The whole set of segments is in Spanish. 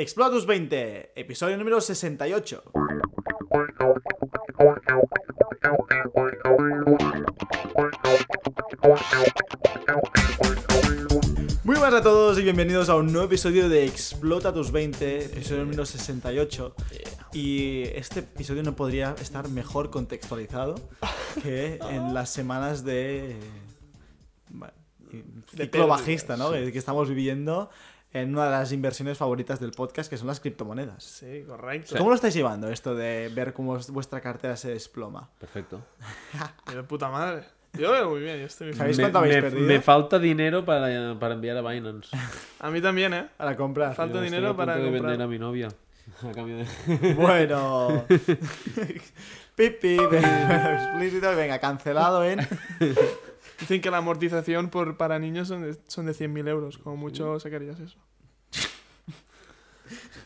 Explotus 20, episodio número 68. Muy buenas a todos y bienvenidos a un nuevo episodio de Explota tus 20, episodio número 68. Y este episodio no podría estar mejor contextualizado que en las semanas de. bueno, ciclo bajista, ¿no? Que estamos viviendo en una de las inversiones favoritas del podcast, que son las criptomonedas. Sí, correcto. ¿Cómo lo estáis llevando esto de ver cómo vuestra cartera se desploma? Perfecto. De puta madre. Yo veo muy bien, yo estoy muy ¿Sabéis feliz. cuánto habéis me, perdido? me falta dinero para, para enviar a Binance. A mí también, ¿eh? Para comprar. Falta Estoy dinero a punto para de comprar. vender a mi novia. A cambio de... Bueno. Pipi, explícito, venga, cancelado en. Dicen que la amortización por, para niños son de, son de 100.000 euros. Como mucho sacarías eso.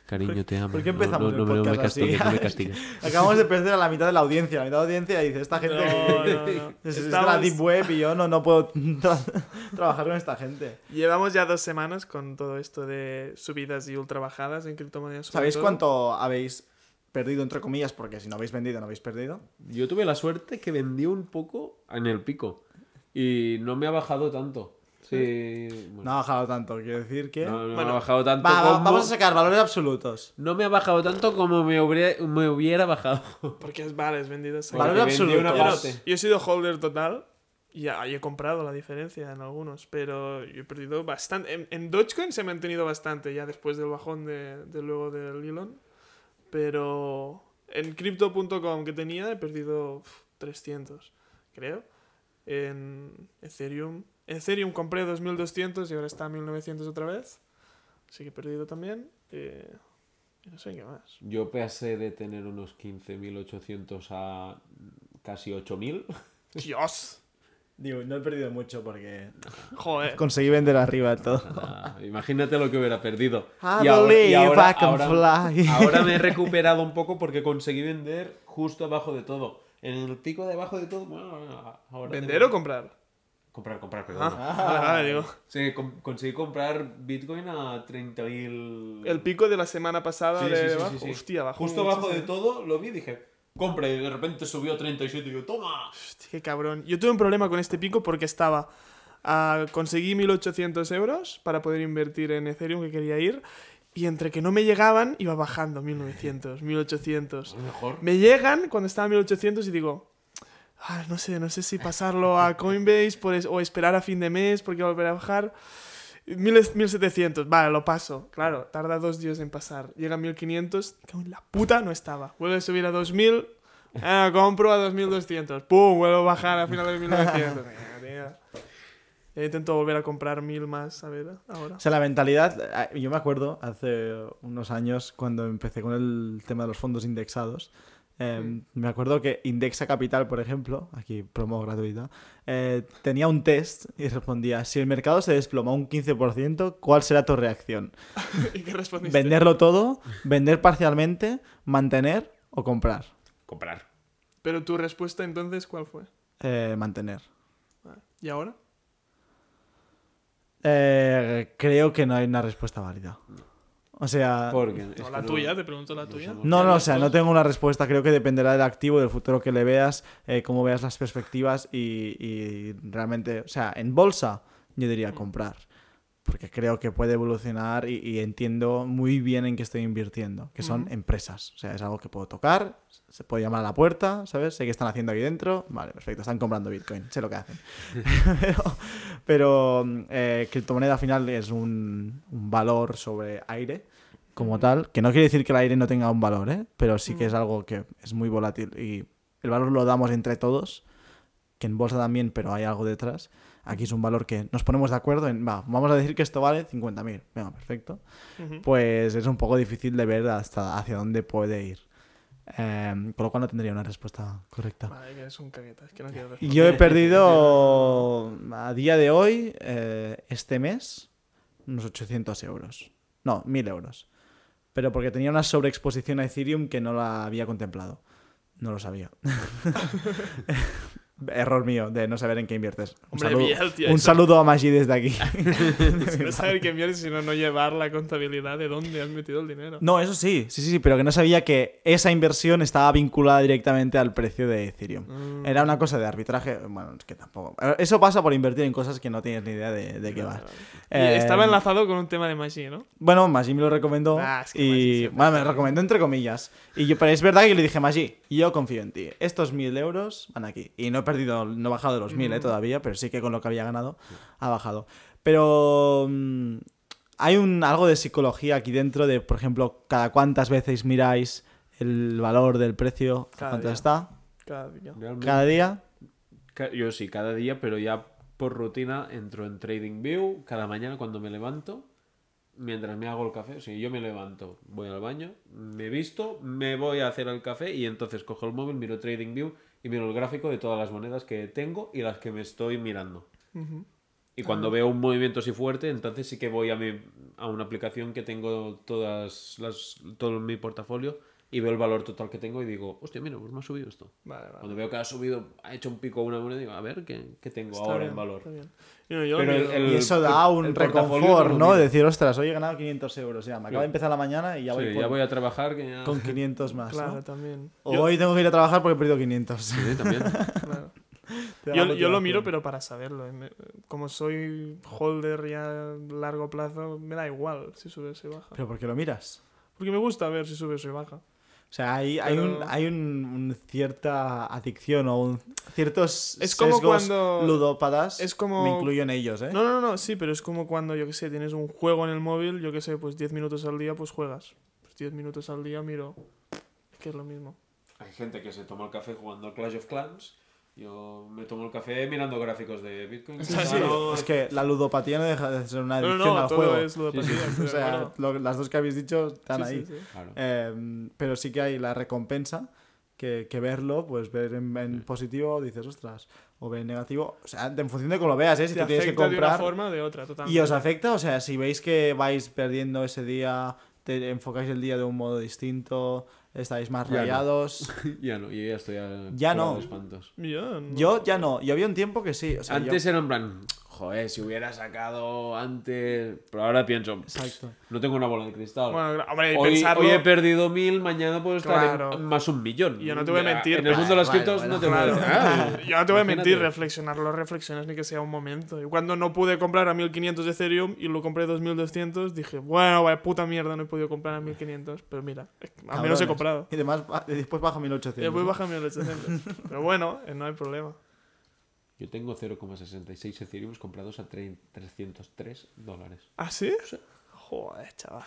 Cariño, te amo. ¿Por qué empezamos no, no, el no, no me podcast así? castigues, no me castigues. Acabamos de perder a la mitad de la audiencia. La mitad de la audiencia dice: Esta gente. No, no, no. Es, Estamos- la Deep Web y yo no, no puedo tra- trabajar con esta gente. Llevamos ya dos semanas con todo esto de subidas y ultra bajadas en criptomonedas. ¿Sabéis todo. cuánto habéis perdido, entre comillas? Porque si no habéis vendido, no habéis perdido. Yo tuve la suerte que vendí un poco en el pico. Y no me ha bajado tanto. Sí. No ha bajado tanto. Quiero decir que. no, no Bueno, me ha bajado tanto Va, va- como... vamos a sacar valores absolutos. No me ha bajado tanto como me hubiera, me hubiera bajado. Porque es vales vendidas. Porque Valor vendí absoluto. una Yo, no- parte. yo he sido holder total. Y he comprado la diferencia en algunos. Pero yo he perdido bastante. En, en Dogecoin se ha mantenido bastante ya después del bajón de, de luego del Elon. Pero en crypto.com que tenía he perdido uf, 300, creo. En Ethereum. Ethereum compré 2200 y ahora está a 1900 otra vez. Así que he perdido también. Eh, no sé qué más. Yo pasé de tener unos 15.800 a casi 8.000. ¡Dios! Digo, no he perdido mucho porque Joder. conseguí vender arriba todo. Ah, imagínate lo que hubiera perdido. I Y ahora- y ahora- I can ahora- fly. ahora me he recuperado un poco porque conseguí vender justo abajo de todo. En el pico de abajo de todo, bueno, ahora... ¿Vender tengo- o comprar? Comprar, comprar, perdón. Ah, vale, vale, digo. Sí, com- conseguí comprar Bitcoin a 30.000... El pico de la semana pasada Sí, de sí, sí, abajo. sí, sí. Hostia, bajó Justo abajo de todo lo vi y dije, compra. Y de repente subió a 37 y digo, ¡toma! Hostia, qué cabrón. Yo tuve un problema con este pico porque estaba. ah, conseguí 1800 euros para poder invertir en Ethereum que quería ir. Y entre que no me llegaban, iba bajando 1900, 1800. A lo mejor... Me llegan cuando estaba a 1800 y digo. "Ah, no sé, no sé si pasarlo a Coinbase por es- o esperar a fin de mes porque va a volver a bajar. Mil- 1700, vale, lo paso. Claro, tarda dos días en pasar. Llega a 1500, cago en la puta, no estaba. Vuelve a subir a 2000, ah, compro a 2200. Pum, vuelvo a bajar a finales de 1900. Venga, tío. Ya intento volver a comprar mil más, a ver, ahora. O sea, la mentalidad, eh, yo me acuerdo hace unos años cuando empecé con el tema de los fondos indexados, eh, me acuerdo que Indexa Capital, por ejemplo, aquí promo gratuita, eh, tenía un test y respondía, si el mercado se desploma un 15%, ¿cuál será tu reacción? ¿Y qué respondiste? ¿Venderlo todo? ¿Vender parcialmente? ¿Mantener o comprar? Comprar. Pero tu respuesta entonces, ¿cuál fue? Eh, mantener. Vale. ¿Y ahora? Eh, creo que no hay una respuesta válida. O sea... Porque... es No, que la no- tuya, te pregunto la tuya. No, no, o sea, no tengo una respuesta. Creo que dependerá del activo, del futuro que le veas, eh, cómo veas las perspectivas y, y realmente, o sea, en bolsa yo diría comprar. Porque creo que puede evolucionar y, y entiendo muy bien en qué estoy invirtiendo, que son Ujú. empresas. O sea, es algo que puedo tocar, se puede llamar a la puerta, ¿sabes? Sé qué están haciendo ahí dentro. Vale, perfecto, están comprando Bitcoin, sé lo que hacen. pero pero eh, criptomoneda al final es un, un valor sobre aire como tal, que no quiere decir que el aire no tenga un valor, ¿eh? pero sí que es algo que es muy volátil y el valor lo damos entre todos, que en bolsa también, pero hay algo detrás. Aquí es un valor que nos ponemos de acuerdo en, va, vamos a decir que esto vale 50.000, venga, perfecto. Pues es un poco difícil de ver hasta hacia dónde puede ir. Em, con lo cual no tendría una respuesta correcta. Vale, que es un cagueta, es que no quiero. Yo he perdido a día de hoy, eh, este mes, unos 800 euros. No, 1000 euros. Pero porque tenía una sobreexposición a Ethereum que no la había contemplado. No lo sabía. Error mío de no saber en qué inviertes. Un, Hombre, saludo, tío, un saludo a Maggi desde aquí. No saber qué mierda, sino no llevar la contabilidad de dónde has metido el dinero. No, eso sí, sí, sí, pero que no sabía que esa inversión estaba vinculada directamente al precio de Ethereum. Mm. Era una cosa de arbitraje, bueno, es que tampoco. Eso pasa por invertir en cosas que no tienes ni idea de, de qué. Y Eh, estaba enlazado con un tema de Maggi, ¿no? Bueno, Maggi me lo recomendó. Ah, es que y bueno, me lo recomendó entre comillas. Y yo, pero es verdad que le dije, Maggi, yo confío en ti. Estos mil euros van aquí. Y no he perdido, no he bajado de los mil eh, Mm. todavía, pero sí que con lo que había ganado ha bajado. Pero mm, hay un algo de psicología aquí dentro de, por ejemplo, cada cuántas veces miráis el valor del precio, Cada cuánto día. está, Cada día. Realmente, cada día. Yo sí, cada día, pero ya por rutina entro en TradingView cada mañana cuando me levanto, mientras me hago el café. Si yo me levanto, voy al baño, me visto, me voy a hacer el café y entonces cojo el móvil, miro TradingView y miro el gráfico de todas las monedas que tengo y las que me estoy mirando. Y cuando veo un movimiento así fuerte, entonces sí que voy a, mi, a una aplicación que tengo todas las, todo mi portafolio y veo el valor total que tengo y digo, hostia, mira, pues me ha subido esto. Vale, vale. Cuando veo que ha subido, ha hecho un pico una moneda, digo, a ver, ¿qué, qué tengo Está ahora bien, en valor? Y no, yo Pero miro- el- Y eso da un reconfort, no decir, ostras, hoy he ganado 500 euros. Ya, me acaba de Sí. empezar la mañana y ya voy, Sí, por- ya voy a trabajar. Que ya... con 500 más. ¿no? Claro, también. O Yo- hoy tengo que ir a trabajar porque he perdido 500. Sí, también. claro. Yo, yo lo miro, pero para saberlo. eh. Como soy holder ya a largo plazo, me da igual si sube o si baja. ¿Pero por qué lo miras? Porque me gusta ver si sube o si baja. O sea, hay, hay, un, hay un, un cierta adicción o un, ciertos Es como sesgos cuando- ludópatas. es como- Me incluyo en ellos, ¿eh? No, no, no, sí, pero es como cuando, yo que sé, tienes un juego en el móvil, yo que sé, pues 10 minutos al día, pues juegas. Pues 10 minutos al día miro. Que es lo mismo. Hay gente que se toma el café jugando al Clash of Clans. Yo me tomo el café mirando gráficos de Bitcoin. Sí, Claro, Es que la ludopatía no deja de ser una No, adicción no, no, al todo juego. es ludopatía. estoy O sea, acuerdo. lo- las dos que habéis dicho están Sí, ahí. sí, sí. Claro. Eh, pero sí que hay la recompensa que, que verlo, pues ver en, en positivo dices, ostras, o ver en negativo. O sea, en función de cómo lo veas, ¿eh? Si Te tú tienes que afecta de una comprar. forma o de otra, totalmente. ¿Y os afecta? O sea, si veis que vais perdiendo ese día, te enfocáis el día de un modo distinto, estáis más Ya no. rayados. ya no, yo ya estoy a- Ya no. de espantos. Yo, no. Yo ya no. Yo había un tiempo que sí. O sea, yo- Antes era en plan, joder, si hubiera sacado antes. Pero ahora pienso, Exacto. no tengo una bola de cristal. Bueno, hombre, hoy, pensarlo... hoy he perdido mil, mañana puedo estar en- más un millón. Yo no te voy a mentir, En el mundo de las criptos bueno, no te voy a Yo no te voy a mentir, reflexionarlo, reflexiones ni que sea un momento. Y cuando no pude comprar a 1500 de Ethereum y lo compré a 2200, dije, bueno, vaya puta mierda, no he podido comprar a 1500. Pero mira, al menos he comprado. Y demás, ba- y después baja 1800. Y después ¿no? baja a 1800. Pero bueno, eh, no hay problema. Yo tengo 0,66 Ethereum comprados a tre- 303 dólares. ¿Ah, sí? Joder, chaval.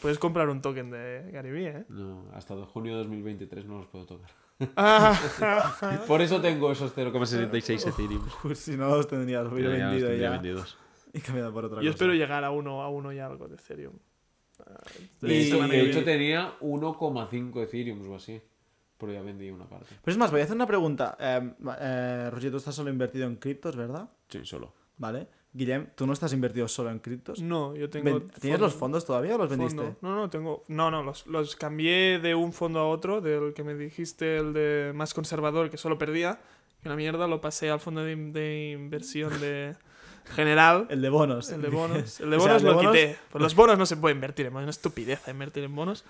Puedes comprar un token de Garibí, ¿eh? No, hasta de junio de 2023 no los puedo tocar. Ah, Por eso tengo esos 0,66 Ethereum. Pues si no los tendría, los hubiera Ya los vendido tendría ya. vendidos. Y cambiado por otra Yo cosa. espero llegar a uno, a uno y algo de Ethereum. De Y- de hecho tenía 1,5 Ethereum o así. Pero ya vendí una parte. Pero es más, voy a hacer una pregunta. Eh, eh, Roger, tú estás solo invertido en criptos, ¿verdad? Sí, solo. Vale. Guillem, tú no estás invertido solo en criptos. No, yo tengo. Ven- ¿Tienes los fondos todavía o los vendiste? fondo. No, no, tengo. No, no, los, los cambié de un fondo a otro, del que me dijiste, el de más conservador, que solo perdía. Que una mierda, lo pasé al fondo de, de inversión de general. El de bonos. El de bonos. El de O sea, bonos el de lo bonos- quité. Pues los bonos no se puede invertir, es una estupidez invertir en bonos.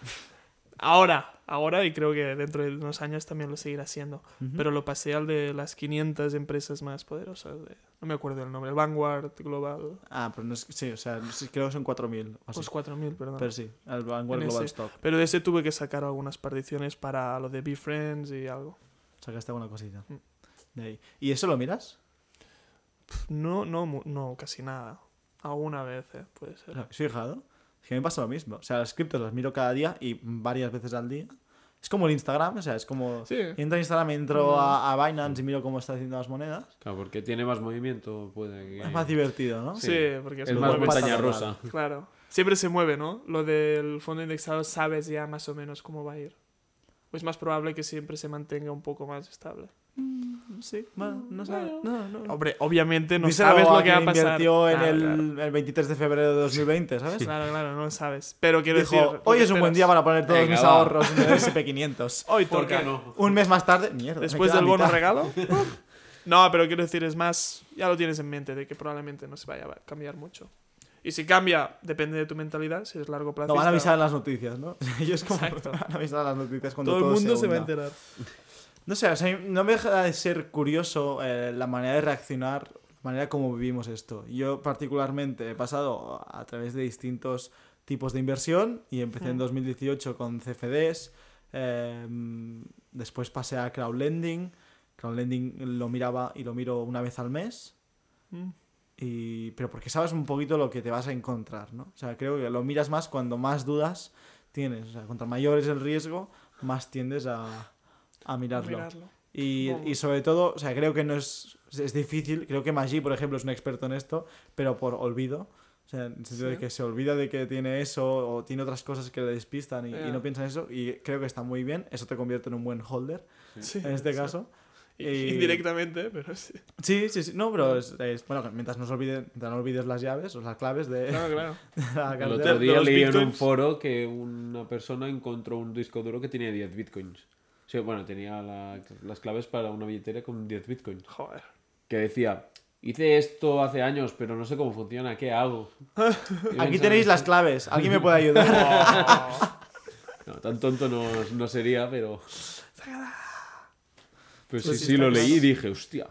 Ahora, ahora, y creo que dentro de unos años también lo seguirá haciendo. Ujú. Pero lo pasé al de las 500 empresas más poderosas. de- no me acuerdo el nombre. El Vanguard Global. Ah, pero no es... Sí, o sea, creo que son 4.000 o así. Los 4000, perdón. Pero sí, el Vanguard En Global ese. Stock. Pero de ese tuve que sacar algunas particiones para lo de BeFriends y algo. Sacaste alguna cosita. Mm. De ahí. ¿Y eso lo miras? No, no, no, casi nada. Alguna vez, eh, puede ser. ¿Lo habéis fijado? Es que me pasa lo mismo. O sea, las criptos las miro cada día y varias veces al día. Es como el Instagram, o sea, es como... Sí. Entro a Instagram, entro Mm. a, a Binance y miro cómo está haciendo las monedas. Claro, porque tiene más movimiento, puede que... Es más divertido, ¿no? Sí, Sí. porque Es se más montaña rusa. Claro. Siempre se mueve, ¿no? Lo del fondo indexado sabes ya más o menos cómo va a ir. O es más probable que siempre se mantenga un poco más estable. Sí, bueno, no sabes. No, no. Hombre, obviamente no Díselo sabes lo que va a pasar. invirtió en el, claro. el 23 de febrero de 2020, ¿sabes? Claro, claro, no lo sabes. Pero quiero Dijo, decir. hoy es un buen día para poner todos Venga, mis va. ahorros en el SP500. Hoy ¿Por toca. no? Un mes más tarde, mierda. Después del bono regalo. No, pero quiero decir, es más, ya lo tienes en mente, de que probablemente no se vaya a cambiar mucho. Y si cambia, depende de tu mentalidad, si es largo plazo. No, van a avisar en las noticias, ¿no? Ellos como Exacto. van a avisar en las noticias cuando Todo el todo mundo se va a enterar. No sé, o sea, no me deja de ser curioso eh, la manera de reaccionar, la manera como vivimos esto. Yo particularmente he pasado a través de distintos tipos de inversión y empecé en Mm. 2018 con CFDs, eh, después pasé a crowdlending, crowdlending lo miraba y lo miro una vez al mes, Mm. y, pero porque sabes un poquito lo que te vas a encontrar, ¿no? O sea, creo que lo miras más cuando más dudas tienes, o sea, cuanto mayor es el riesgo, más tiendes a, a mirarlo. Mirarlo. Y, y sobre todo, o sea, creo que no es, es difícil. Creo que Maggi, por ejemplo, es un experto en esto, pero por olvido. O sea, en el sentido de Sí. que se olvida de que tiene eso o tiene otras cosas que le despistan y, y Ya. no piensa en eso. Y creo que está muy bien. Eso te convierte en un buen holder, Sí, en este sí. caso. Y- Indirectamente, pero sí. Sí, sí, sí. No, pero es, es- bueno, mientras no, se olvide, mientras no olvides las llaves o las claves de Claro, claro. la El otro de día leí en un foro que una persona encontró un disco duro que tenía 10 bitcoins. Sí, bueno, tenía la- las claves para una billetera con 10 bitcoins. Joder. Que decía, hice esto hace años, pero no sé cómo funciona, ¿qué hago? Aquí tenéis las claves. ¿Alguien me puede ayudar? No, tan tonto no, no sería, pero... Pues sí, Pues sí, sí, lo leí y dije, hostia,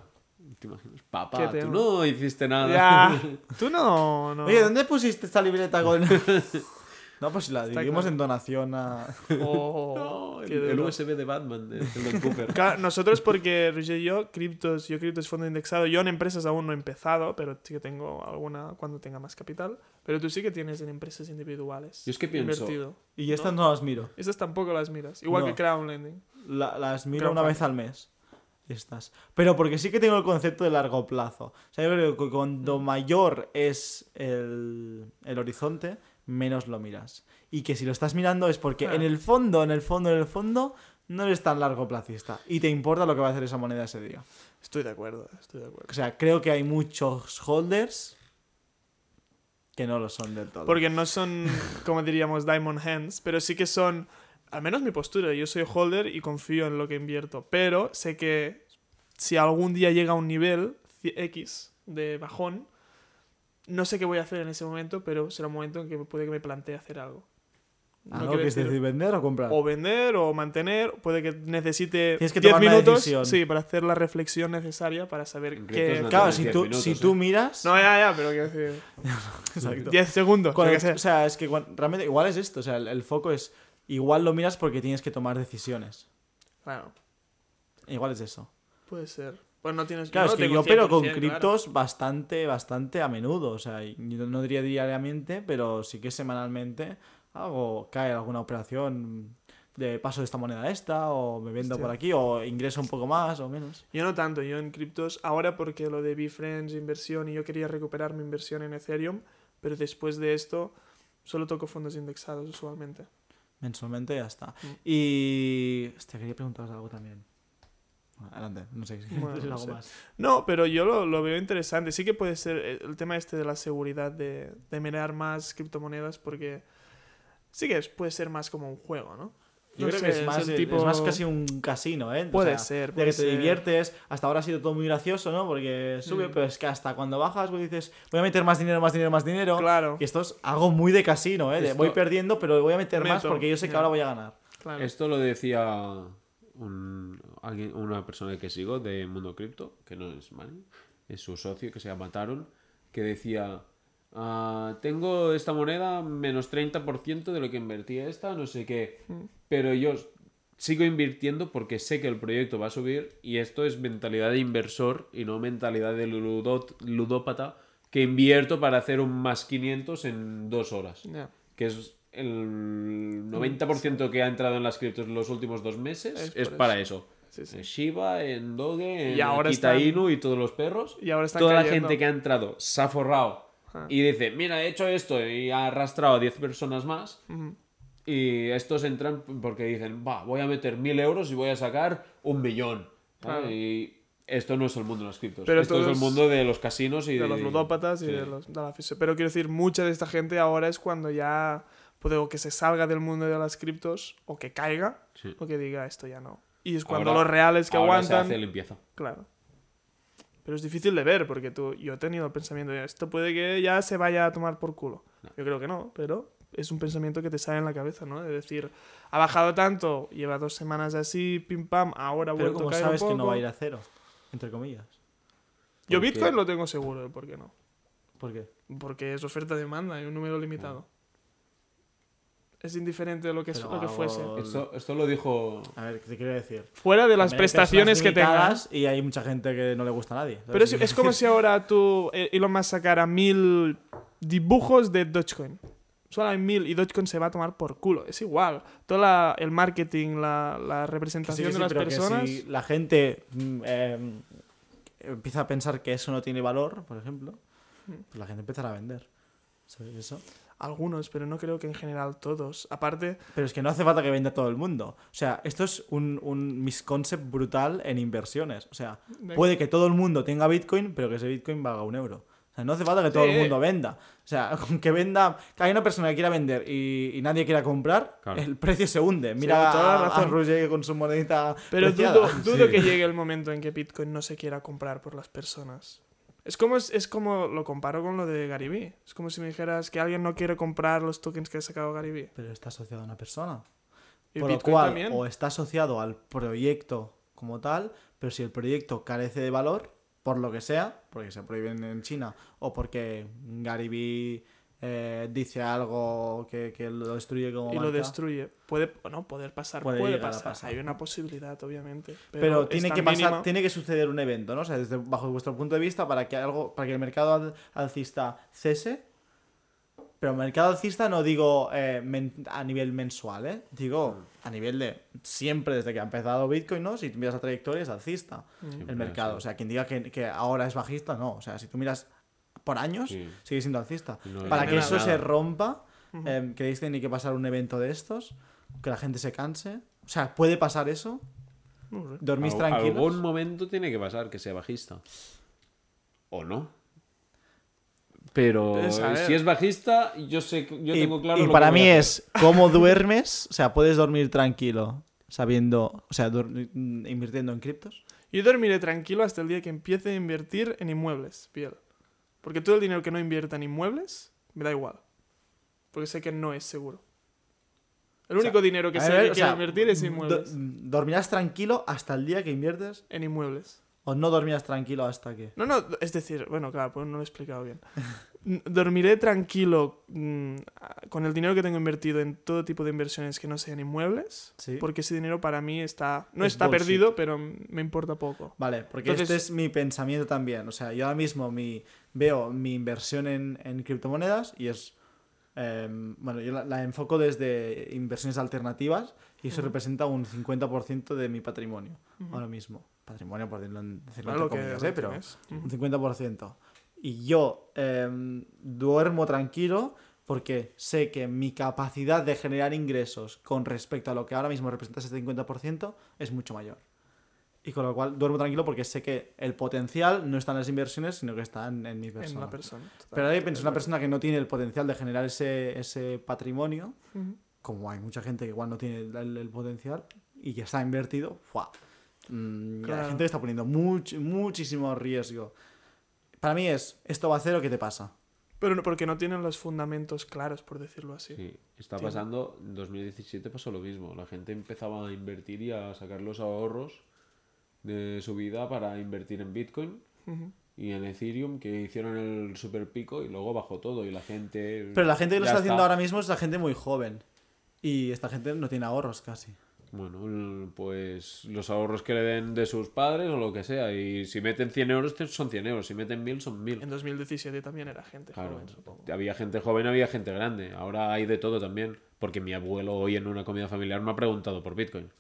¿te imaginas? ¿Qué Papá, tú no hiciste nada. ya. Tú no, no. Oye, ¿dónde pusiste esta libreta con.? No, pues la Está dividimos claro. en donación a. Oh, No, el, el. USB de Batman de Sheldon Cooper. Claro, nosotros porque Roger y yo, criptos, yo criptos fondo indexado, yo en empresas aún no he empezado, pero sí que tengo alguna cuando tenga más capital. Pero tú sí que tienes en empresas individuales. Yo es que pienso- Invertido. Y estas no las miro. Esas tampoco las miras. Igual No. que Crowdlending. La- las miro una vez al mes. Estas. Pero porque sí que tengo el concepto de largo plazo. O sea, yo creo que cuando mayor es el, el horizonte, menos lo miras. Y que si lo estás mirando es porque Ah. en el fondo, en el fondo, en el fondo, no eres tan largo placista. Y te importa lo que va a hacer esa moneda ese día. Estoy de acuerdo, estoy de acuerdo. O sea, creo que hay muchos holders que no lo son del todo. Porque no son, como diríamos, diamond hands, pero sí que son, al menos mi postura, yo soy holder y confío en lo que invierto, pero sé que si algún día llega a un nivel X de bajón, no sé qué voy a hacer en ese momento, pero será un momento en que puede que me plantee hacer algo. Ah, No ¿no? quiero Que es decir- vender o comprar. o vender o mantener, puede que necesite Tienes que 10 tomar una minutos sí, para hacer la reflexión necesaria para saber qué... no Claro, si 10 tú, minutos, si ¿eh? tú miras. No, ya, ya, pero quiero decir... Exacto. 10 segundos. Cuando- o sea, es que realmente igual es esto. O sea, el, el foco es. Igual lo miras porque tienes que tomar decisiones. Claro, Igual es eso. puede ser. Pues no tienes... Claro, no es que yo opero con 100%, claro. criptos bastante, bastante a menudo. O sea, yo no diría diariamente, pero sí que semanalmente hago, cae alguna operación de paso de esta moneda a esta, o me vendo Hostia. por aquí, o ingreso un poco más o menos. Yo no tanto, yo en criptos, ahora porque lo de Befriends, inversión, y yo quería recuperar mi inversión en Ethereum, pero después de esto solo toco fondos indexados usualmente. Mensualmente ya está. Mm. Y. Hostia, quería preguntaros algo también. Adelante, no sé si Bueno, no algo sé. más. No, pero yo lo, lo veo interesante. Sí que puede ser eh, el tema este de la seguridad, de, de mirar más criptomonedas, porque sí que es- puede ser más como un juego, ¿no? Yo No creo sé, que es más, es tipo- más casi un casino, ¿eh? O Puede sea, ser, De que te diviertes. Hasta ahora ha sido todo muy gracioso, ¿no? Porque sube, Mm. pero es que hasta cuando bajas, pues dices, voy a meter más dinero, más dinero, más dinero. Claro, Y esto es algo muy de casino, ¿eh? Esto- voy perdiendo, pero voy a meter más porque yo sé que ahora voy a ganar. claro. Esto lo decía un- alguien, una persona que sigo de Mundo Cripto, que no es Manny, es su socio que se llama Taron, que decía, "Ah, tengo esta moneda menos 30% de lo que invertí esta, no sé qué, Mm. pero yo sigo invirtiendo porque sé que el proyecto va a subir y esto es mentalidad de inversor y no mentalidad de ludot- ludópata que invierto para hacer un más 500 en dos horas que es el 90% que ha entrado en las criptos en los últimos dos meses, Es para eso. Sí, sí. En Shiba, en Doge, en Y ahora Akita están- Inu y todos los perros. Y ahora Toda la gente que ha entrado se ha forrado Ah. y dice, mira, he hecho esto y ha arrastrado a 10 personas más. Ujú. Y estos entran porque dicen, va, voy a meter mil euros y voy a sacar un millón. Y esto no es el mundo de las criptos. Pero esto es el mundo de los casinos y de los ludópatas y sí. de, los, de la. Pero quiero decir, mucha de esta gente ahora es cuando ya puede o que se salga del mundo de las criptos o que caiga Sí. o que diga esto ya no. Y es cuando Ahora- los reales que ahora se aguantan. hace limpieza. Claro. Pero es difícil de ver porque tú, yo he tenido el pensamiento de esto puede que ya se vaya a tomar por culo. Yo creo que no, pero es un pensamiento que te sale en la cabeza, ¿no? De decir, ha bajado tanto, lleva dos semanas así, pim pam, ahora Pero vuelto a como caer sabes un que no va a ir a cero, entre comillas. Yo Bitcoin lo tengo seguro, ¿por qué no? ¿Por qué? Porque es oferta-demanda, hay un número limitado. Es indiferente de lo que, Pero lo que fuese. Esto, esto lo dijo. A ver, ¿qué te quiero decir? Fuera de las prestaciones que personas tengas. Y hay mucha gente que no le gusta a nadie. Pero es, es como si ahora tú, eh, Elon Musk sacara mil dibujos de Dogecoin. Solo hay mil y Dogecoin se va a tomar por culo. Es igual. Todo la- el marketing, la, la Que sí, representación que sí, de las pero que personas. si la gente mm, eh, empieza a pensar que eso no tiene valor, por ejemplo, Hmm. pues la gente empezará a vender. ¿Sabes eso? Algunos, pero no creo que en general todos. Aparte, Pero es que no hace falta que venda todo el mundo. O sea, esto es un, un misconcept brutal en inversiones. O sea, de- puede que todo el mundo tenga Bitcoin, pero que ese Bitcoin valga un euro. O sea, no hace falta que todo Sí. el mundo venda. O sea, con que venda, que hay una persona que quiera vender y, y nadie quiera comprar, Claro. el precio se hunde. Mira toda la a, a razón. Roger con su monedita pero preciada. dudo, dudo Sí. que llegue el momento en que Bitcoin no se quiera comprar por las personas. Es como, es, es como lo comparo con lo de Gary Vee. Es como si me dijeras que alguien no quiere comprar los tokens que ha sacado Gary Vee. Pero está asociado a una persona. Y Por lo cual, también. o está asociado al proyecto como tal, pero si el proyecto carece de valor, por lo que sea, porque se prohíben en China, o porque Gary Vee eh, dice algo que, que lo destruye como y lo destruye. Puede, bueno, poder pasar, Puede pasar. pasar. Hay una posibilidad, obviamente. Pero, tiene que pasar, mínima. tiene que suceder un evento, ¿no? O sea, desde bajo vuestro punto de vista, para que algo, para que el mercado al- alcista cese. Pero mercado alcista no digo eh, men- a nivel mensual, ¿eh? Digo a nivel de siempre desde que ha empezado Bitcoin, ¿no? Si tú miras la trayectoria es alcista Mm. Siempre el mercado. sí. O sea, quien diga que, que ahora es bajista, no. O sea, si tú miras por años, Sí. sigue siendo alcista. No Para que eso nada. se rompa, eh, ¿creéis que tiene que pasar un evento de estos? Que la gente se canse. O sea, ¿puede pasar eso? No sé. ¿Dormís tranquilos? Algún momento tiene que pasar que sea bajista. O no. Pero saber. si es bajista, yo sé, que- yo y, tengo claro y lo que para mí es cómo duermes, o sea, puedes dormir tranquilo sabiendo, o sea, invirtiendo en criptos. Yo dormiré tranquilo hasta el día que empiece a invertir en inmuebles, piel. Porque todo el dinero que no invierta en inmuebles, me da igual. Porque sé que no es seguro. El O sea, único dinero que ver, que o sea, invertir es en do- inmuebles. ¿Dormirás tranquilo hasta el día que inviertes En inmuebles. o no dormirás tranquilo hasta que? No, no, es decir, bueno, claro, pues no lo he explicado bien. Dormiré tranquilo mm, con el dinero que tengo invertido en todo tipo de inversiones que no sean inmuebles. Sí. Porque ese dinero para mí está. No Es está bullshit. perdido, pero me importa poco. Vale, porque Entonces- este es mi pensamiento también. O sea, yo ahora mismo mi, veo mi inversión en, en criptomonedas y es. em, bueno, yo la, la enfoco desde inversiones alternativas y eso Ujú. representa un 50% de mi patrimonio ahora mismo. Patrimonio, por decirlo, decirlo Claro entre que comillas, lo ¿eh? pero tienes. Ujú. un 50%. Y yo em, duermo tranquilo porque sé que mi capacidad de generar ingresos con respecto a lo que ahora mismo representa ese 50% es mucho mayor. Y con lo cual duermo tranquilo porque sé que el potencial no está en las inversiones, sino que está en, en mi En persona. la persona. Pero ahí pienso, una persona que no tiene el potencial de generar ese, ese patrimonio, Ujú. como hay mucha gente que igual no tiene el, el potencial y que está invertido, ¡fua! Mm, Claro. La gente está poniendo much- muchísimo riesgo. Para mí es, esto va a hacer o qué te pasa. Pero no- porque no tienen los fundamentos claros, por decirlo así. Sí, está Tiene- pasando, en 2017 pasó lo mismo. La gente empezaba a invertir y a sacar los ahorros de su vida para invertir en Bitcoin y en Ethereum, que hicieron el super pico y luego bajó todo. Y la gente. Pero la gente que lo ya está haciendo ahora mismo es la gente muy joven. Y esta gente no tiene ahorros casi. Bueno, pues los ahorros que le den de sus padres o lo que sea. Y si meten 100 euros, son 100 euros. Si meten 1000, son 1000. En 2017 también era gente Claro, joven, supongo. había gente joven, había gente grande. Ahora hay de todo también. Porque mi abuelo hoy en una comida familiar me ha preguntado por Bitcoin.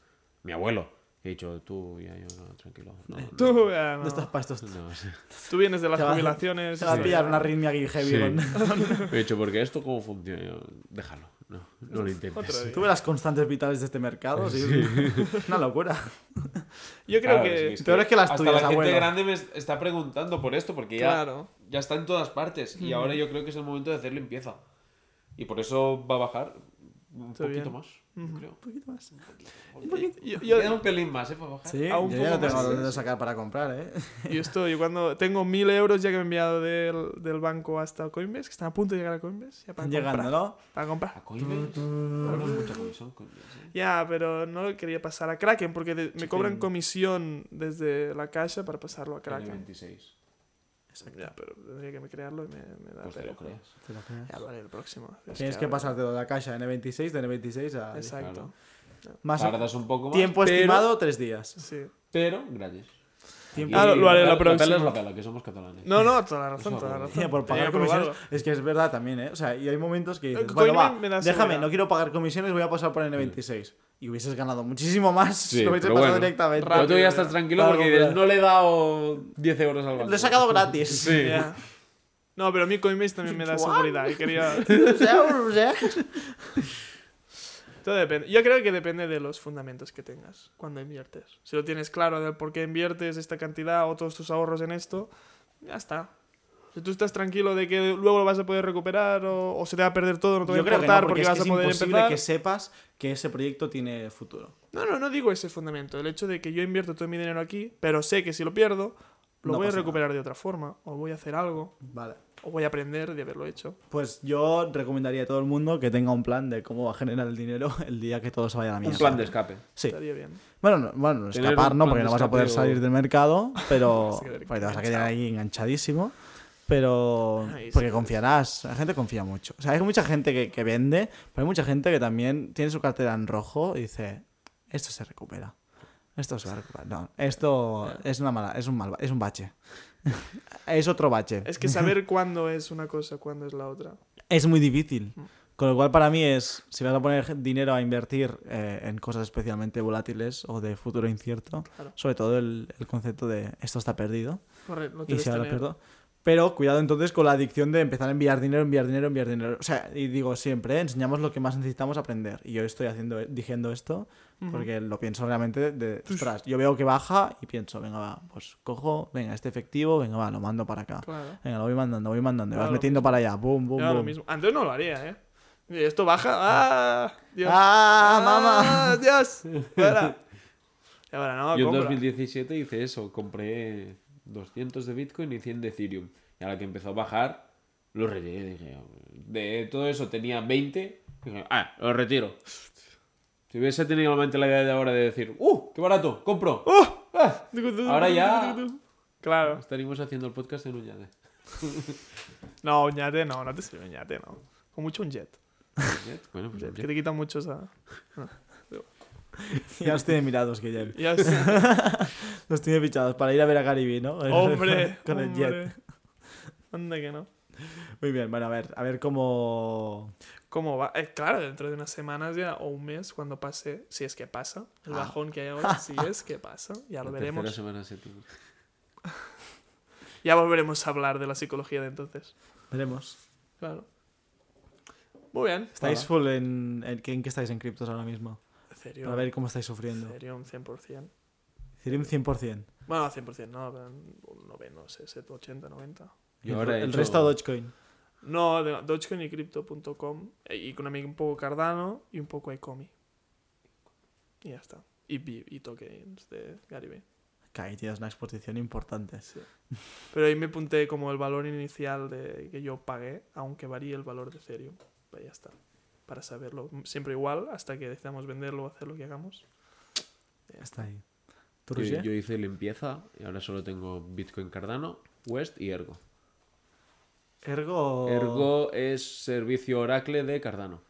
Mi abuelo. He dicho, tú, ya, yo, no, tranquilo. No, no, Tú, ya, no. No estás para estos. no, sí. Tú vienes de las va- jubilaciones. Se va a sí. pillar una arritmia aquí heavy. Sí. con- He dicho, porque esto cómo funciona. Déjalo, no, no lo intentes. Tú ves las constantes vitales de este mercado. sí, es Una locura. Yo creo Claro, que. sí, es Peor es que las hasta tuyas, la gente abuelo. grande me está preguntando por esto, porque ya, Claro. ya está en todas partes. Y ahora yo creo que es el momento de hacer limpieza. Y por eso va a bajar. Un poquito bien. más, yo creo. Un poquito más. Yo, yo- Queda un pelín más, ¿eh? Para bajar. Sí, Aún yo un ya no poco tengo más. dónde sacar para comprar, ¿eh? yo estoy, cuando tengo mil euros ya que me he enviado del, del banco hasta Coinbase, que están a punto de llegar a Coinbase, ya para Están llegando, comprar. ¿no? Para comprar. A Coinbase. Cobran mucha comisión, Coinbase. ¿eh? Ya, pero no quería pasar a Kraken porque de- me cobran comisión desde la caja para pasarlo a Kraken. 26. Ya, pero tendría que me crearlo y me, me da Pues te lo creas. Te lo creas. Ya lo haré el próximo. Es Tienes que ver. pasarte de la caja N26, de N26 a... Exacto. Más Tardas un poco más. tiempo pero- estimado, tres días. Sí. Pero gratis. Tiempo Ah, lo- lo haré la próxima. es la pela, que somos catalanes. No, no, toda la razón, toda la razón. Sí, por pagar que comisiones. Es que es verdad también, ¿eh? O sea, y hay momentos que dices, bueno, va, déjame, no quiero pagar comisiones, voy a pasar por N26. Y hubieses ganado muchísimo más Sí, si lo hubieses pero pasado bueno. directamente. Pero tú ya estás tranquilo Claro, porque dices, claro. no le he dado 10 euros al banco. Lo he sacado gratis. Sí. Ya. No, pero a mí Coinbase también me da seguridad y quería... Sea. Todo depende. Yo creo que depende de los fundamentos que tengas cuando inviertes. Si lo tienes claro del por qué inviertes esta cantidad o todos tus ahorros en esto, ya está. Si tú estás tranquilo de que luego lo vas a poder recuperar o, o se te va a perder todo, no te va a importar no, porque, porque, es, vas que a es poder imposible empezar. que sepas que ese proyecto tiene futuro. No, no, no digo ese fundamento. El hecho de que yo invierto todo mi dinero aquí, pero sé que si lo pierdo, lo No voy a recuperar de otra forma. O voy a hacer algo. Vale. O voy a aprender de haberlo hecho. Pues yo recomendaría a todo el mundo que tenga un plan de cómo va a generar el dinero el día que todo se vaya a la mierda. Un plan de escape. Sí. Estaría bien. Bueno, no, bueno, escapar no, porque no vas a poder o- salir del mercado, pero Vas a quedar porque te vas a quedar ahí enganchadísimo. Pero sí, porque confiarás, la gente confía mucho. O sea, hay mucha gente que, que vende, pero hay mucha gente que también tiene su cartera en rojo y dice, esto se recupera. Esto se va a recuperar. No, esto es una mala, es un mal, es un bache. es otro bache. Es que saber cuándo es una cosa, cuándo es la otra. Es muy difícil. Mm. Con lo cual, para mí es, si vas a poner dinero a invertir eh, en cosas especialmente volátiles o de futuro incierto, Claro. sobre todo el, el concepto de esto está perdido Correcto, no y si ahora pierdo. Pero cuidado entonces con la adicción de empezar a enviar dinero, enviar dinero, enviar dinero. O sea, y digo siempre, ¿eh? enseñamos lo que más necesitamos aprender. Y yo estoy haciendo, diciendo esto Ujú. porque lo pienso realmente de, de, ostras, yo veo que baja y pienso, venga, va, pues cojo, venga, este efectivo, venga, va, lo mando para acá. Claro. Venga, lo voy mandando, voy mandando, Claro, vas lo metiendo para allá, boom, boom, lo boom. mismo. Antes no lo haría, ¿eh? Y Esto baja. ¡Ah! Dios. ¡Ah, mamá! ¡Dios! Fuera. Y ahora no, Yo en compra. 2017 hice eso, compré 200 de Bitcoin y 100 de Ethereum. Y a la que empezó a bajar, lo rellené. Dije, de todo eso tenía 20. Dije, ah, lo retiro. Si hubiese tenido la mentalidad de ahora de decir, ¡uh! ¡Qué barato! ¡Compro! Ah, Ahora ya- Claro. estaríamos haciendo el podcast en un yate. No, un yate no, no te sirve un yate, no. Con mucho un jet. Jet, Bueno, pues Jet, un que jet. te quita mucho esa. Ya los tiene mirados, Guillem. Ya sé. Los tiene fichados para ir a ver a Gariby, ¿no? Hombre, Con el hombre. jet. Anda que no. Muy bien, bueno, a ver, a ver cómo... ¿Cómo va? Eh, claro, dentro de unas semanas ya, o un mes, cuando pase, si es que pasa, el Ah. bajón que hay ahora, si es que pasa, ya lo La veremos. semana. Ya volveremos a hablar de la psicología de entonces. Veremos. Claro. Muy bien. ¿Estáis Hola. full en, en, en qué estáis en criptos ahora mismo? Ethereum. Para ver cómo estáis sufriendo. Ethereum 100%. Ethereum 100%. Bueno, 100% no, pero un 90, no sé, 7, 80, 90. Y el, ahora el hecho- resto Dogecoin. No, Dogecoin y Crypto.com. eh, Y con un poco Cardano y un poco Ecomi. Y ya está. Y, Bi- y tokens de Gary Vee. Que ahí tienes una exposición importante. Sí. Pero ahí me apunté como el valor inicial de, que yo pagué, aunque varíe el valor de Ethereum. Pues ya está. Para saberlo. Siempre igual, hasta que decidamos venderlo o hacer lo que hagamos. Está ahí. ¿Tú, Yo, hice limpieza y ahora solo tengo Bitcoin Cardano, West y Ergo. Ergo... Ergo es servicio Oracle de Cardano.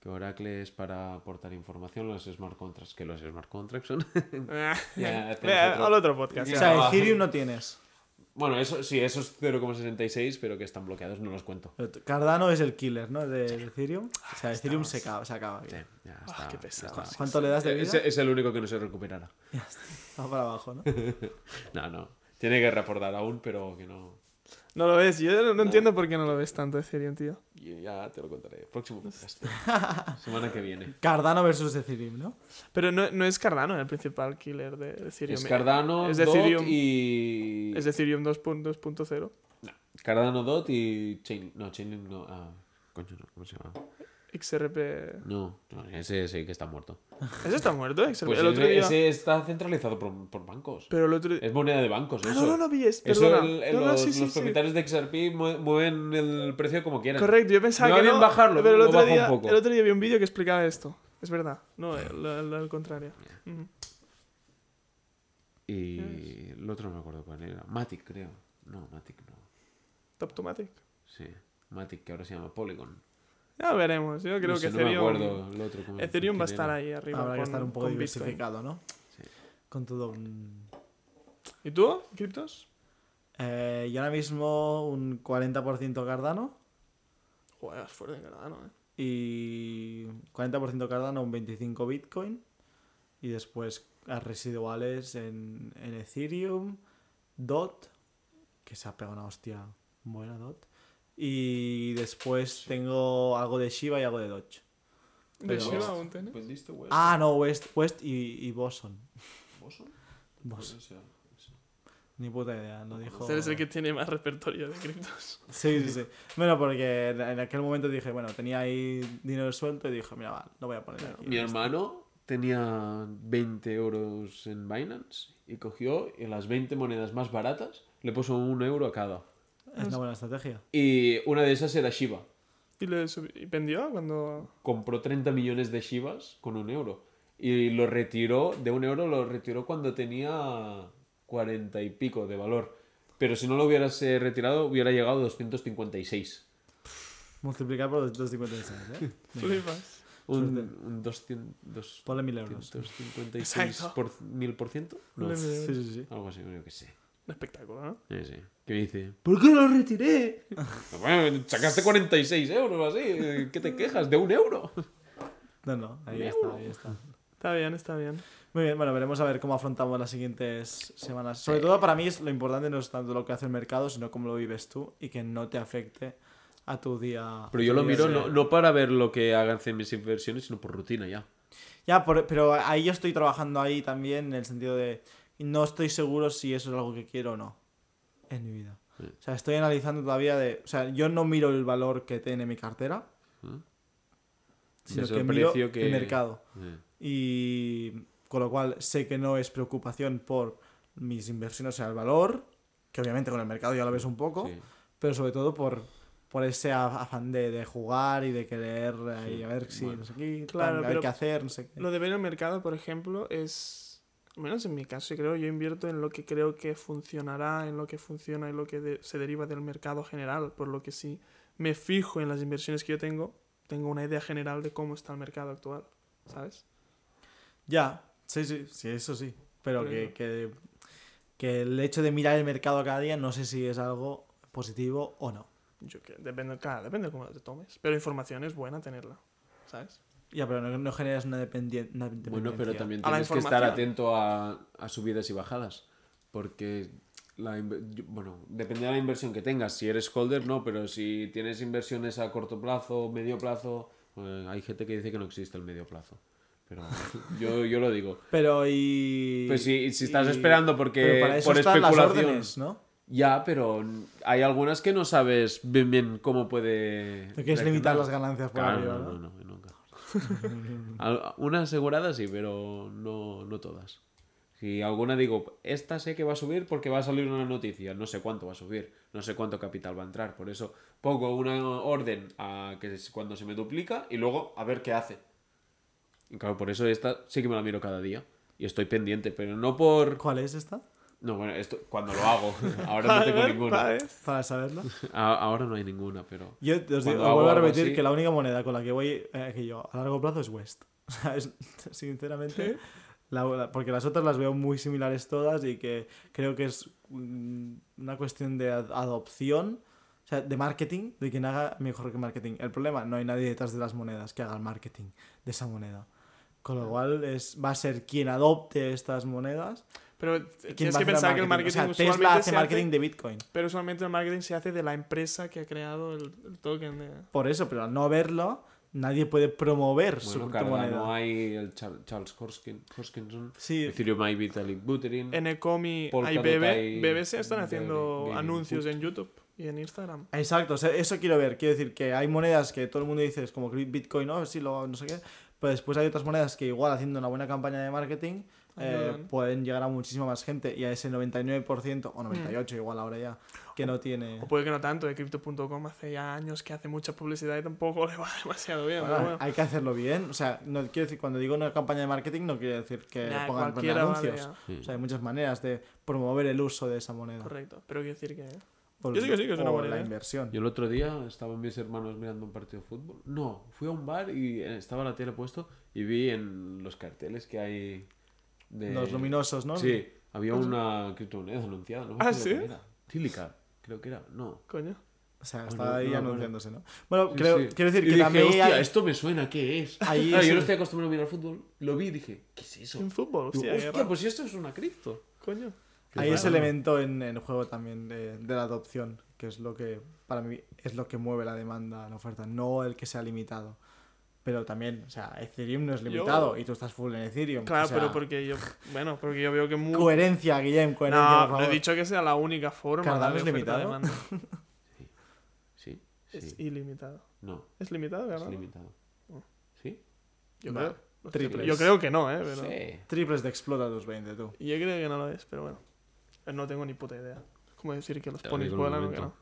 Que Oracle es para aportar información a los smart contracts. Que los smart contracts son. Ya, otro. al otro podcast. O sea. Ethereum no tienes. Bueno, eso sí, esos 0,66, pero que están bloqueados, no los cuento. T- Cardano es el killer, ¿no? De, de Ethereum. O sea, Ethereum estamos. se acaba. Se acaba Sí, ya Ah, está. qué ya pesado. está. ¿Cuánto le das de vida? Es, es el único que no se recuperará. Va para abajo, ¿no? No, no. Tiene que reportar aún, pero que no. No lo ves. Yo no, no entiendo por qué no lo ves tanto Ethereum, tío. Y ya te lo contaré. Próximo podcast. Semana que viene. Cardano versus Ethereum, ¿no? Pero no, no es Cardano el principal killer de Ethereum. Es Cardano, Es de DOT Ethereum. y. Es de Ethereum 2.0. 2.0. Cardano, DOT y Chainlink. No, Chainlink no. Ah, coño, no. ¿Cómo se llama? XRP. No, no, ese sí que está muerto. ¿Ese está muerto? XRP. Pues el otro ese, día. ese está centralizado por, por bancos. Pero el otro Es moneda de bancos, Ah, eso. no, no, no, vi, es- Eso el- el- No, no, los, sí, sí, los sí. propietarios de XRP mue- mueven el precio como quieran. Correcto, yo pensaba va que bien no, bajarlo, pero el otro, bajo un día, poco. el otro día vi un vídeo que explicaba esto. Es verdad, no, el, el- el contrario. Y el otro no me acuerdo cuál era. Matic, creo. No, Matic no. Top to Matic. Sí, Matic, que ahora se llama Polygon. Ya veremos, yo creo No que sé, no me Ethereum, acuerdo el otro. cómo- Ethereum va a estar ahí arriba. Habrá que con- estar un poco Bitcoin. diversificado, ¿no? Sí. Con todo un... ¿Y tú, criptos? Eh, y ahora mismo un 40% Cardano Joder, es fuerte, ¿verdad? ¿no? eh? y 40% Cardano, un 25 Bitcoin y después a residuales en, en Ethereum, DOT, que se ha pegado una hostia buena DOT, y después tengo algo de Shiba y algo de Doge. ¿De Pero- Shiba aún tienes? ¿Vendiste West? Ah, no, West, West y, y Boson. ¿Boson? Boson. Ni puta idea, lo dijo. Eres el que tiene más repertorio de criptos. Sí, sí, sí. Bueno, porque en aquel momento dije, bueno, tenía ahí dinero suelto y dije, mira, va, lo voy a poner aquí. Mi hermano tenía 20 euros en Binance y cogió y las 20 monedas más baratas le puso un euro a cada. Es una buena estrategia. Y una de esas era Shiba. ¿Y, le y vendió cuando...? Compró 30 millones de Shibas con un euro. Y lo retiró, de un euro lo retiró cuando tenía 40 y pico de valor. Pero si no lo hubieras eh, retirado, hubiera llegado a 256. Multiplicar por 256, ¿eh? Flipas. Un, un 200, dos- Ponle mil euros. 256 Exacto. por mil por ciento. No, Ponle mil Sí, sí, sí. algo así, yo que sé. Un espectáculo, ¿no? Sí, sí. ¿Qué dice? ¿Por qué lo retiré? bueno, sacaste 46 euros así. ¿Qué te quejas? ¿De un euro? No, no, ahí está, euro. ahí está. Está bien, está bien. Muy bien, bueno, veremos a ver cómo afrontamos las siguientes semanas. Sobre todo para mí es lo importante no es tanto lo que hace el mercado, sino cómo lo vives tú y que no te afecte a tu día. Pero yo lo miro no, no para ver lo que hagan en mis inversiones, sino por rutina ya. Ya, por- pero ahí yo estoy trabajando ahí también en el sentido de no estoy seguro si eso es algo que quiero o no en mi vida. Sí. O sea, estoy analizando todavía de... O sea, yo no miro el valor que tiene mi cartera, ¿Mm? sino que miro que- el mercado. Eh. Y con lo cual sé que no es preocupación por mis inversiones, o sea, el valor, que obviamente con el mercado ya lo ves un poco, Sí. pero sobre todo por, por ese a- afán de, de jugar y de querer ahí Sí, a ver si bueno. no sé qué, Claro, tal, a ver pero qué hacer, no sé qué. Lo de ver el mercado, por ejemplo, es... Menos en mi caso, yo creo, yo invierto en lo que creo que funcionará, en lo que funciona y lo que de- se deriva del mercado general. Por lo que si me fijo en las inversiones que yo tengo, tengo una idea general de cómo está el mercado actual. ¿Sabes? Ya, sí, sí, sí, eso sí. Pero que, que, que el hecho de mirar el mercado cada día no sé si es algo positivo o no. Yo que depende, claro, depende de cómo te tomes. Pero información es buena tenerla. ¿Sabes? Ya, pero no, no generas una, una Bueno, dependencia. pero también tienes que estar atento a, a subidas y bajadas. Porque, la, bueno, depende de la inversión que tengas. Si eres holder, no, pero si tienes inversiones a corto plazo, medio plazo, eh, hay gente que dice que no existe el medio plazo. Pero yo, yo lo digo. Pero y... Pues si, si estás y- esperando porque para eso por están las especulación. órdenes, ¿no? Ya, pero hay algunas que no sabes bien bien cómo puede. Te quieres limitar las ganancias por Claro, arriba, no, ¿no? no, no, Una asegurada sí, pero no, no todas. Si alguna digo, esta sé que va a subir porque va a salir una noticia, no sé cuánto va a subir, no sé cuánto capital va a entrar, por eso pongo una orden a que es cuando se me duplica y luego a ver qué hace. Y claro, por eso esta sí que me la miro cada día y estoy pendiente, pero no por... ¿Cuál es esta? No, bueno, esto cuando lo hago, ahora no tengo vale, ninguna. vale. Para saberlo. A- Ahora no hay ninguna, pero... Yo os digo, os vuelvo a repetir así- que la única moneda con la que voy eh, que yo a largo plazo es West. O sea, es- sinceramente, la- la- porque las otras las veo muy similares todas y que creo que es una cuestión de ad- adopción, o sea, de marketing, de quien haga mejor que marketing. El problema, no hay nadie detrás de las monedas que haga el marketing de esa moneda. Con lo cual es, va a ser quien adopte estas monedas. Pero tienes que pensar que el marketing O sea, usualmente Tesla hace marketing hace, de Bitcoin. pero usualmente el marketing se hace de la empresa que ha creado el, el token de... Por eso, pero al no verlo, nadie puede promover su Bueno, criptomoneda. Cardano hay el Char- Charles Hoskin- Hoskinson, Sí, Ethereum hay Vitalik Buterin. En Ecomi hay BB, BBC están haciendo anuncios Food. en YouTube y en Instagram. Exacto, o sea, eso quiero ver. Quiero decir que hay monedas que todo el mundo dice, es como Bitcoin, ¿no? Sí, lo, no sé qué. Pero después hay otras monedas que igual haciendo una buena campaña de marketing eh, pueden llegar a muchísima más gente y a ese 99% o 98% igual ahora ya que no tiene... O puede que no tanto, de Crypto.com hace ya años que hace mucha publicidad y tampoco le va demasiado bien. Bueno, pero bueno. Hay que hacerlo bien. O sea, no quiero decir, cuando digo una campaña de marketing, no quiere decir que Nah, pongan vale, anuncios. Sí. O sea, hay muchas maneras de promover el uso de esa moneda. Correcto. Pero quiero decir que. O, Yo sí que sí, que es una o buena la idea. inversión. Yo el otro día estaban mis hermanos mirando un partido de fútbol. No, fui a un bar y eh, estaba la tele puesto y vi en los carteles que hay de... Los luminosos, ¿no? Sí, había una criptomoneda anunciada. No ¿Ah, sí? Tílica, creo que era. No. Coño. O sea, Ah, está no, ahí no, anunciándose, ¿no? Bueno, Sí, creo, sí. quiero decir Y que dije, también "Hostia, hay- esto me suena, ¿qué es? Ahí Claro, yo no estoy acostumbrado a mirar fútbol. Lo vi y dije, ¿qué es eso? En fútbol, Digo, hostia, hostia, pues si esto es una cripto. Coño. Hay ese elemento en el juego también de, de la adopción, que es lo que para mí es lo que mueve la demanda, la oferta, no el que sea limitado. Pero también, o sea, Ethereum no es Yo- limitado y tú estás full en Ethereum. Claro, o sea, pero porque yo. Bueno, porque yo veo que. Mu... Coherencia, Guillem, coherencia, No, por no he dicho que sea la única forma. ¿Cardano de es limitado? demanda. Sí, sí. Es ilimitado. No, ¿Es limitado, es Cardano? limitado. Oh. ¿Sí? Yo No, creo. no sé, triples. Yo creo que no, ¿eh? Pero... Sí. Triples de Explota 220, tú. Yo creo que no lo es, pero bueno. Eh, No tengo ni puta idea. Es como decir que los ponis vuelan o que no.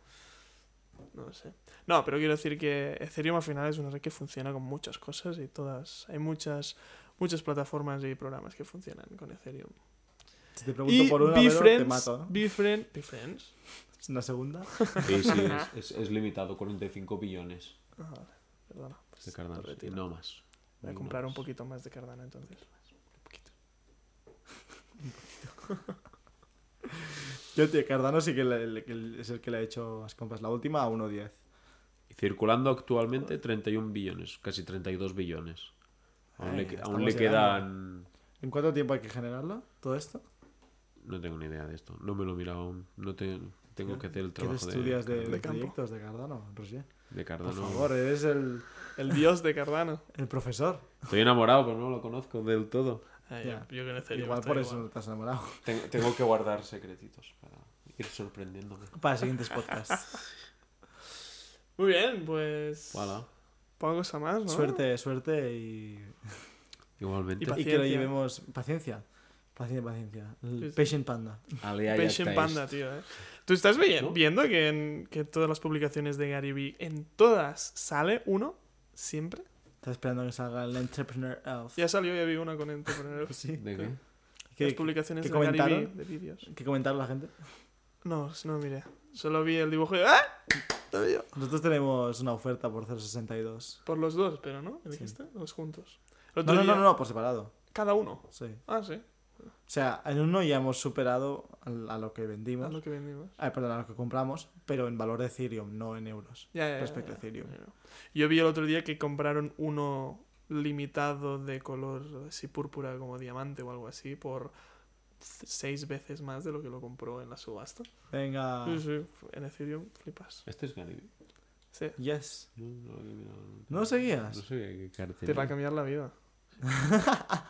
No lo sé. No, pero quiero decir que Ethereum al final es una red que funciona con muchas cosas y todas. Hay muchas muchas plataformas y programas que funcionan con Ethereum. Si te pregunto Y por una, te mato, ¿no? Befriend- Befriends. ¿Es una segunda? Sí, sí, es, es, es limitado, 45 billones Ah, vale, perdona. pues de Cardano. no más. Voy a No comprar un poquito más de Cardano entonces. Yo, tío, Cardano sí que le- le- es el que le ha hecho las compras. La última a 1.10. Y circulando actualmente 31 billones, casi 32 billones. Aún, Ay, le, aún le quedan... ¿En cuánto tiempo hay que generarlo? ¿Todo esto? No tengo ni idea de esto. No me lo he mirado aún. No te- tengo que hacer el ¿Qué trabajo de, estudias de, de de proyectos de Cardano, Roger? de Por Cardano. favor, eres el, El dios de Cardano. el profesor. Estoy enamorado, pero no lo conozco del todo. Eh, Ya. Yo, yo con Ethereum Igual por eso te has enamorado. Tengo, tengo que guardar secretitos para ir sorprendiéndome. Para siguientes podcasts. Muy bien, pues. Voilà. Poca cosa más, ¿no? Suerte, suerte y, Igualmente. Y y que lo Paciencia. llevemos. Paciencia. Paciencia, paciencia. El Sí, sí. Patient Panda. Patient. Panda, tío, ¿eh? ¿Tú estás vi- ¿No? viendo que, en, que todas las publicaciones de Gary Vee, en todas sale uno? ¿Siempre? Estás esperando que salga el Entrepreneur Elf. Ya salió, ya vi una con Entrepreneur. Sí. ¿De qué? ¿Qué, Las publicaciones qué de Gary comentaron? de vídeos. ¿Qué comentaron la gente? No, no miré. Solo vi el dibujo y... ¡Ah! Lo vi yo. Nosotros tenemos una oferta por 0.62. Por los dos, pero ¿no? ¿Me dijiste? Los juntos. No, no, no, día- no, no, por separado. Cada uno. Sí. Ah, sí. O sea, en uno ya hemos superado a lo que A vendimos. lo que vendimos. Ah, perdón, a lo que compramos, pero en valor de Ethereum, no en euros. Ya, ya, Respecto ya. a Ethereum. Yo vi el otro día que compraron uno limitado de color así púrpura como diamante o algo así por seis veces más de lo que lo compró en la subasta. Venga. Sí, sí, en Ethereum flipas. Este es Gary. Sí, Yes. No, no nunca. ¿No lo seguías? No sabía qué cartel. te va a cambiar la vida.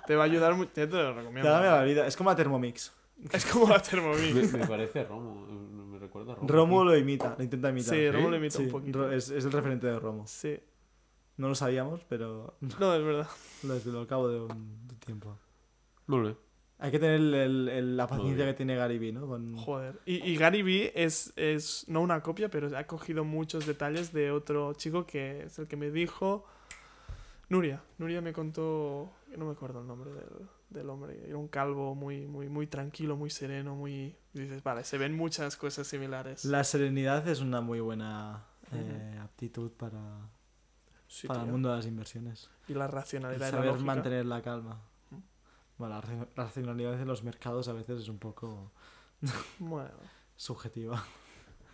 Te va a ayudar mucho. Te lo recomiendo. Te da la vida. Es como la Thermomix. Es como la Thermomix. Me, me parece Romo. eh, Me recuerda a Romo. Romo lo imita, lo intenta imitar. Sí, Romo lo imita Sí, un poquito. Es, es el referente de Romo. Sí. No lo sabíamos, pero No, es verdad. lo desveló al cabo de un de tiempo. Bé. Hay que tener el- el- el- la paciencia que tiene Gary Vee, ¿no? Con... Joder. Y, y Gary Vee es, es no una copia, pero ha cogido muchos detalles de otro chico que es el que me dijo. Nuria. Nuria me contó. No me acuerdo el nombre del, del hombre. Era un calvo muy, muy, muy tranquilo, muy sereno, muy. Dices, vale, se ven muchas cosas similares. La serenidad es una muy buena eh, aptitud para, Sí, para el mundo de las inversiones. Y la racionalidad saber mantener la calma. Bueno, la racionalidad de los mercados a veces es un poco Bueno, subjetiva.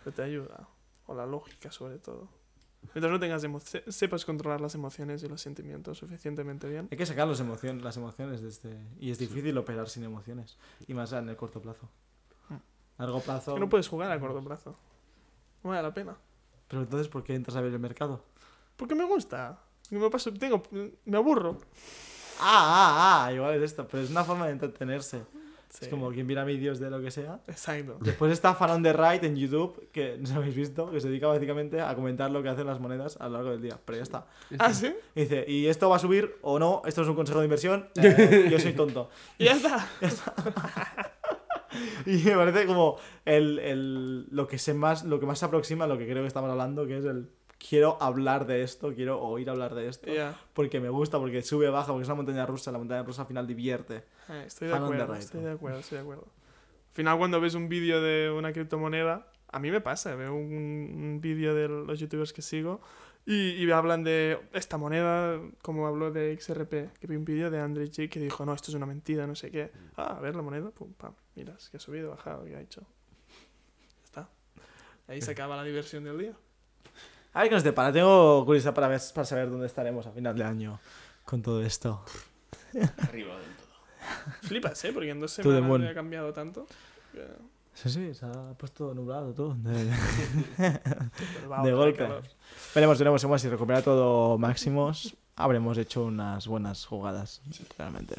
pero te ayuda. O la lógica, sobre todo. Mientras no tengas sepas controlar las emociones y los sentimientos suficientemente bien. Hay que sacar los emocion- las emociones de este... Y es difícil operar sin emociones. Y más en el corto plazo. Mm. A largo plazo... Que no puedes jugar a corto plazo. No vale la pena. Pero entonces, ¿por qué entras a ver el mercado? Porque me gusta. Me, paso, tengo, me aburro. Ah, ah, ah, igual es esto. Pero es una forma de entretenerse. Sí. Es como quien mira vídeos de lo que sea. Exacto. Después está Fan on the Right en YouTube, que no habéis visto, que se dedica básicamente a comentar lo que hacen las monedas a lo largo del día. Pero ya está. Ah, sí. Y dice, ¿y esto va a subir o no? Esto es un consejo de inversión. Eh, yo soy tonto. Y ya está. Y me parece como el, el- lo, que se más, lo que más se aproxima a lo que creo que estamos hablando, que es el quiero hablar de esto, quiero oír hablar de esto. Ya. Porque me gusta, porque sube, baja, porque es una montaña rusa. La montaña rusa al final divierte. Eh, estoy de Fan the acuerdo, estoy de acuerdo, estoy de acuerdo. Al final, cuando ves un vídeo de una criptomoneda, a mí me pasa, veo un, un vídeo de los youtubers que sigo y, y hablan de esta moneda, como habló de XRP, que vi un vídeo de Andre G que dijo, no, esto es una mentira, no sé qué. Ah, a ver la moneda, pum, pam, miras, que ha subido, bajado, que ha hecho. Ya está. Ahí se acaba la diversión del día. A ver qué nos depara. Tengo curiosidad para, ver, para saber dónde estaremos a final de año con todo esto. Arriba del todo. Flipas, ¿eh? Porque en dos To the semanas ya ha cambiado tanto. que- Sí, sí, se ha puesto nublado todo. De, de golpe. veremos, veremos, veremos si recupera todo máximos. Habremos hecho unas buenas jugadas, realmente.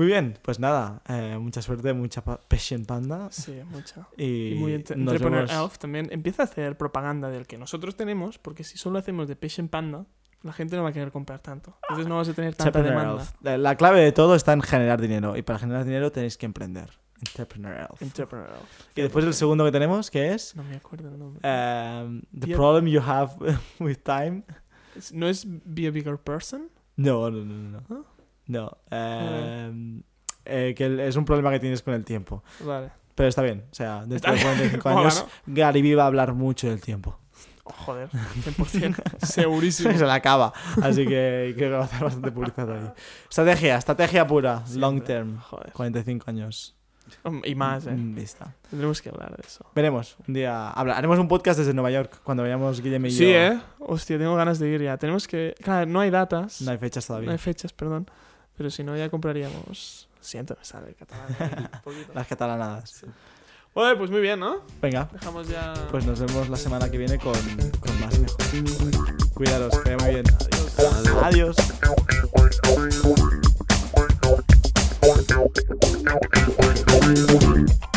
Muy bien, pues nada, eh, mucha suerte, mucha pa- Passion Panda. Sí, mucha. Y, Y muy entre- Entrepreneur vemos- Elf también empieza a hacer propaganda del que nosotros tenemos, porque si solo hacemos de Patient Panda, la gente no va a querer comprar tanto. Entonces no vas a tener tanta demanda. Elf. La, la clave de todo está en generar dinero. Y para generar dinero tenéis que emprender. Entrepreneur Elf. Entrepreneur Elf. Y después el segundo que tenemos, que es No me acuerdo el nombre. um, The. Problem You Have with Time. ¿No es Be a Bigger Person? No, no, no, no. ¿Ah? No, no. em, eh, que es un problema que tienes con el tiempo. Vale. Pero está bien. O sea, dentro de Está bien. 45 Mola, años, Gary Vee va a hablar mucho del tiempo. Oh, joder, 100%. Segurísimo. Se la acaba. Así que creo que va a hacer bastante publicidad ahí. Estrategia, estrategia pura. Long Siempre. term. Joder. 45 años. Y más, ¿eh? Mm, Vista. Tendremos que hablar de eso. Veremos. Un día habla- haremos un podcast desde Nueva York cuando vayamos Guillem y Sí, yo. ¿eh? Hostia, tengo ganas de ir ya. Tenemos que... Claro, no hay datas. No hay fechas No todavía. hay fechas, perdón. Pero si no, ya compraríamos... Siento, me sale el catalán. ahí, un poquito. Las catalanadas. Sí. Bueno, pues muy bien, ¿no? Venga. Dejamos ya... Pues nos vemos la semana que viene con, con más mejor. Cuidaros, que vaya muy bien. Adiós. Adiós.